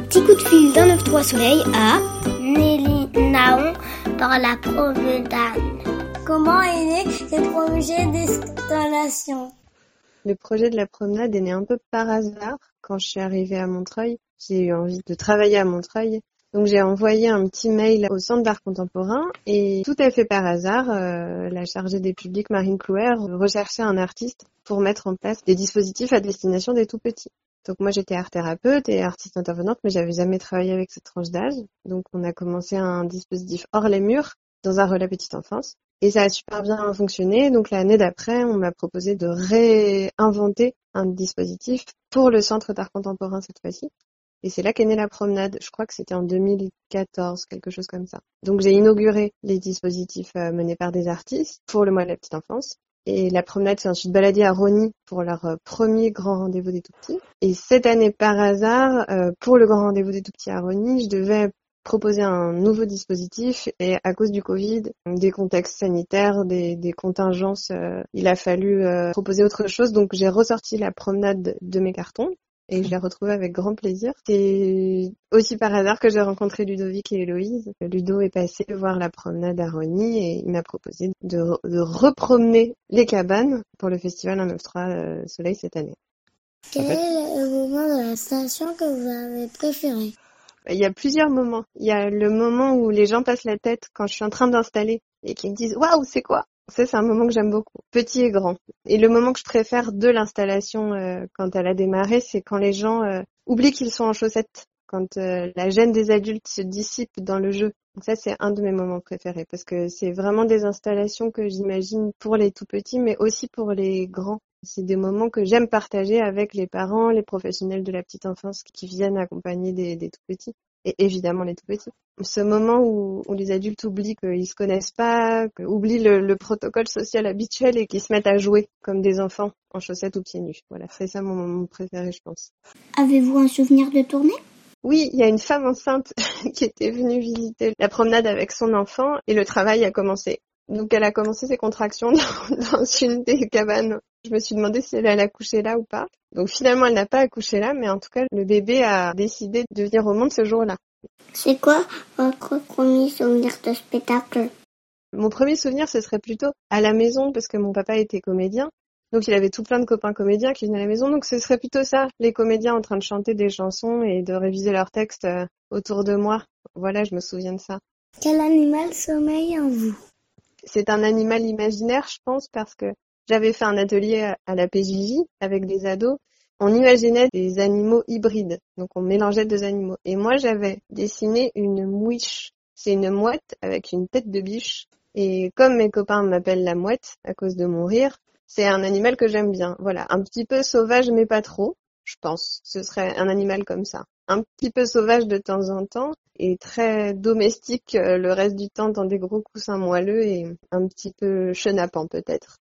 petit coup de fil d'un 9-3 soleil à Nelly Naon par la promenade. Comment est né le projet d'installation Le projet de la promenade est né un peu par hasard. Quand je suis arrivée à Montreuil, j'ai eu envie de travailler à Montreuil. Donc j'ai envoyé un petit mail au Centre d'art contemporain et tout à fait par hasard, euh, la chargée des publics Marine Clouer recherchait un artiste pour mettre en place des dispositifs à destination des tout petits. Donc moi j'étais art thérapeute et artiste intervenante, mais j'avais jamais travaillé avec cette tranche d'âge. Donc on a commencé un dispositif hors les murs dans un relais petite enfance. Et ça a super bien fonctionné. Donc l'année d'après, on m'a proposé de réinventer un dispositif pour le centre d'art contemporain cette fois-ci. Et c'est là qu'est née la promenade. Je crois que c'était en 2014, quelque chose comme ça. Donc j'ai inauguré les dispositifs euh, menés par des artistes pour le mois de la petite enfance. Et la promenade s'est ensuite baladée à Rony pour leur euh, premier grand rendez-vous des tout petits. Et cette année, par hasard, euh, pour le grand rendez-vous des tout petits à Rony, je devais proposer un nouveau dispositif et à cause du Covid, des contextes sanitaires, des, des contingences, il a fallu proposer autre chose. Donc j'ai ressorti la promenade de mes cartons et je l'ai retrouvé avec grand plaisir. C'est aussi par hasard que j'ai rencontré Ludovic et Héloïse. Ludo est passé voir la promenade à Rony et il m'a proposé de, de repromener les cabanes pour le festival 193 euh, Soleil cette année. Quel est le moment de l'installation que vous avez préféré? Il y a plusieurs moments. Il y a le moment où les gens passent la tête quand je suis en train d'installer et qui me disent Waouh, c'est quoi? Ça, c'est un moment que j'aime beaucoup, petit et grand. Et le moment que je préfère de l'installation euh, quand elle a démarré, c'est quand les gens euh, oublient qu'ils sont en chaussettes, quand euh, la gêne des adultes se dissipe dans le jeu. ça, c'est un de mes moments préférés parce que c'est vraiment des installations que j'imagine pour les tout petits, mais aussi pour les grands. C'est des moments que j'aime partager avec les parents, les professionnels de la petite enfance qui viennent accompagner des, des tout petits et évidemment les tout petits. Ce moment où, où les adultes oublient qu'ils se connaissent pas, oublient le, le, protocole social habituel et qu'ils se mettent à jouer comme des enfants en chaussettes ou pieds nus. Voilà, c'est ça mon moment préféré, je pense. Avez-vous un souvenir de tournée? Oui, il y a une femme enceinte qui était venue visiter la promenade avec son enfant et le travail a commencé. Donc elle a commencé ses contractions dans, dans une des cabanes. Je me suis demandé si elle allait accoucher là ou pas. Donc finalement, elle n'a pas accouché là, mais en tout cas, le bébé a décidé de venir au monde ce jour-là. C'est quoi votre premier souvenir de spectacle? Mon premier souvenir, ce serait plutôt à la maison, parce que mon papa était comédien. Donc il avait tout plein de copains comédiens qui venaient à la maison. Donc ce serait plutôt ça, les comédiens en train de chanter des chansons et de réviser leurs textes euh, autour de moi. Voilà, je me souviens de ça. Quel animal sommeille en vous? C'est un animal imaginaire, je pense, parce que j'avais fait un atelier à la PJJ avec des ados. On imaginait des animaux hybrides, donc on mélangeait deux animaux. Et moi, j'avais dessiné une mouiche. C'est une mouette avec une tête de biche. Et comme mes copains m'appellent la mouette à cause de mon rire, c'est un animal que j'aime bien. Voilà, un petit peu sauvage mais pas trop, je pense. Ce serait un animal comme ça. Un petit peu sauvage de temps en temps et très domestique euh, le reste du temps dans des gros coussins moelleux et un petit peu chenapan peut-être.